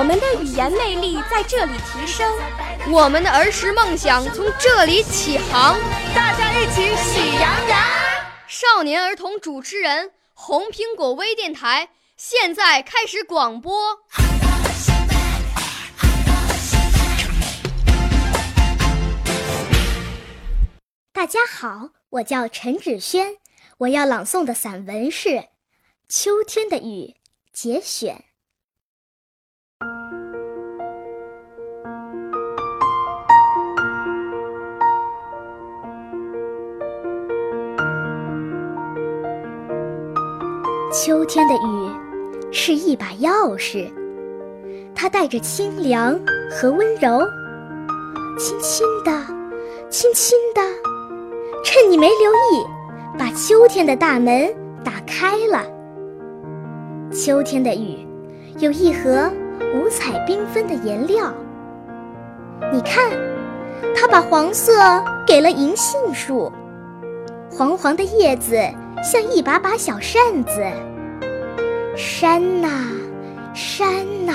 我们的语言魅力在这里提升，我们的儿时梦想从这里起航。大家一起喜羊羊。少年儿童主持人，红苹果微电台现在开始广播。大家好，我叫陈芷萱，我要朗诵的散文是《秋天的雨》节选。秋天的雨是一把钥匙，它带着清凉和温柔，轻轻的，轻轻的，趁你没留意，把秋天的大门打开了。秋天的雨有一盒五彩缤纷的颜料，你看，它把黄色给了银杏树，黄黄的叶子。像一把把小扇子，扇呐，扇呐，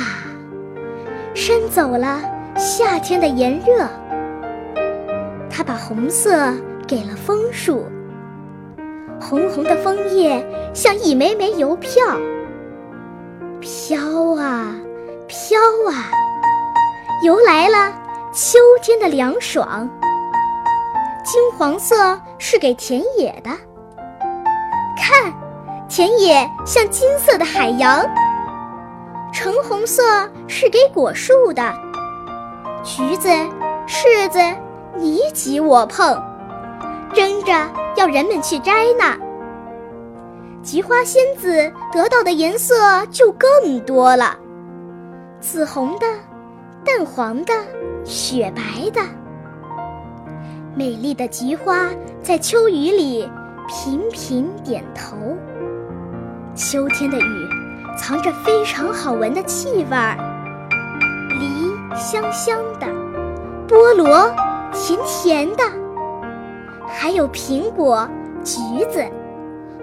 扇走了夏天的炎热。它把红色给了枫树，红红的枫叶像一枚枚邮票，飘啊飘啊，邮来了秋天的凉爽。金黄色是给田野的。田野像金色的海洋。橙红色是给果树的，橘子、柿子你挤我碰，争着要人们去摘呢。菊花仙子得到的颜色就更多了，紫红的、淡黄的、雪白的。美丽的菊花在秋雨里。频频点头。秋天的雨藏着非常好闻的气味儿，梨香香的，菠萝甜甜的，还有苹果、橘子，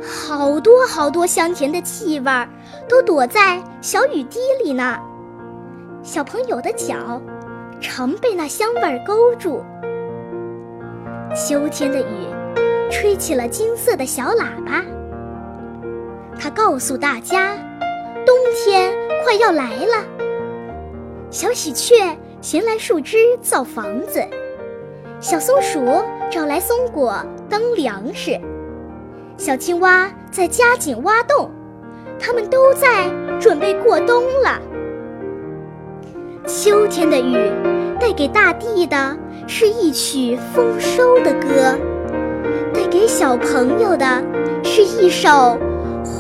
好多好多香甜的气味儿都躲在小雨滴里呢。小朋友的脚常被那香味儿勾住。秋天的雨。吹起了金色的小喇叭，它告诉大家，冬天快要来了。小喜鹊衔来树枝造房子，小松鼠找来松果当粮食，小青蛙在加紧挖洞，它们都在准备过冬了。秋天的雨带给大地的是一曲丰收的歌。带给小朋友的是一首